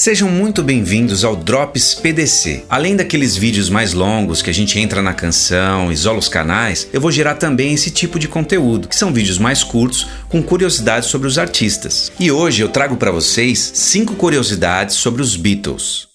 Sejam muito bem-vindos ao Drops PDC. Além daqueles vídeos mais longos que a gente entra na canção, isola os canais, eu vou gerar também esse tipo de conteúdo, que são vídeos mais curtos com curiosidades sobre os artistas. E hoje eu trago para vocês cinco curiosidades sobre os Beatles.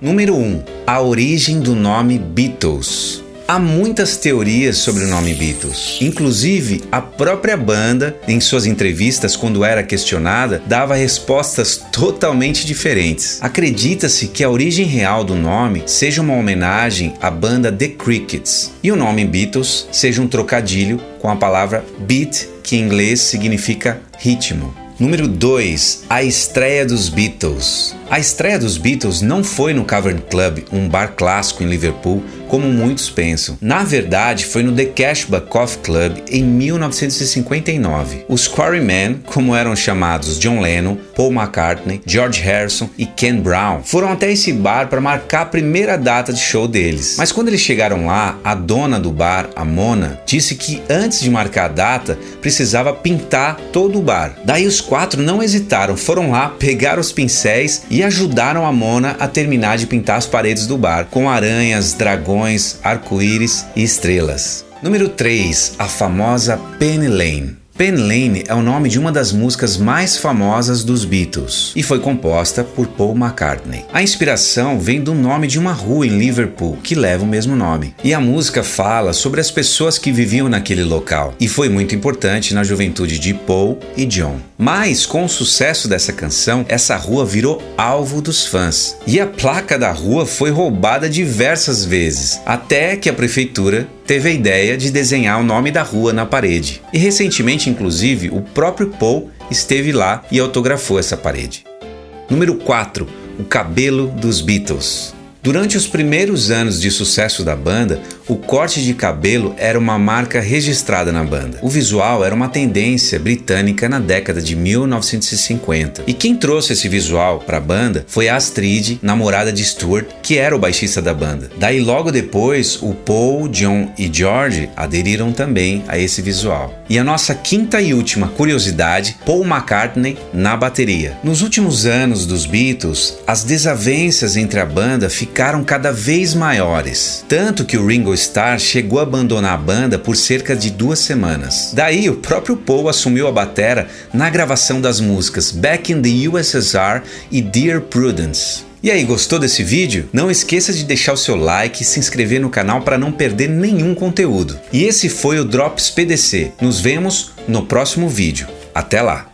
Número 1. A origem do nome Beatles. Há muitas teorias sobre o nome Beatles. Inclusive, a própria banda, em suas entrevistas, quando era questionada, dava respostas totalmente diferentes. Acredita-se que a origem real do nome seja uma homenagem à banda The Crickets e o nome Beatles seja um trocadilho com a palavra beat, que em inglês significa ritmo. Número 2. A estreia dos Beatles. A estreia dos Beatles não foi no Cavern Club, um bar clássico em Liverpool, como muitos pensam. Na verdade, foi no The Cashback Coffee Club em 1959. Os Quarrymen, como eram chamados John Lennon, Paul McCartney, George Harrison e Ken Brown, foram até esse bar para marcar a primeira data de show deles. Mas quando eles chegaram lá, a dona do bar, a Mona, disse que antes de marcar a data, precisava pintar todo o bar. Daí os quatro não hesitaram, foram lá, pegaram os pincéis e ajudaram a Mona a terminar de pintar as paredes do bar com aranhas, dragões, arco-íris e estrelas. Número 3. A famosa Penny Lane. Pen Lane é o nome de uma das músicas mais famosas dos Beatles e foi composta por Paul McCartney. A inspiração vem do nome de uma rua em Liverpool que leva o mesmo nome. E a música fala sobre as pessoas que viviam naquele local e foi muito importante na juventude de Paul e John. Mas com o sucesso dessa canção, essa rua virou alvo dos fãs e a placa da rua foi roubada diversas vezes, até que a prefeitura teve a ideia de desenhar o nome da rua na parede. E recentemente, inclusive, o próprio Paul esteve lá e autografou essa parede. Número 4. O cabelo dos Beatles. Durante os primeiros anos de sucesso da banda, o corte de cabelo era uma marca registrada na banda. O visual era uma tendência britânica na década de 1950. E quem trouxe esse visual para a banda foi Astrid, namorada de Stuart, que era o baixista da banda. Daí logo depois, o Paul, John e George aderiram também a esse visual. E a nossa quinta e última curiosidade, Paul McCartney na bateria. Nos últimos anos dos Beatles, as desavenças entre a banda ficaram cada vez maiores, tanto que o Ringo Starr chegou a abandonar a banda por cerca de duas semanas. Daí, o próprio Paul assumiu a batera na gravação das músicas Back in the USSR e Dear Prudence. E aí, gostou desse vídeo? Não esqueça de deixar o seu like e se inscrever no canal para não perder nenhum conteúdo. E esse foi o Drops PDC. Nos vemos no próximo vídeo. Até lá!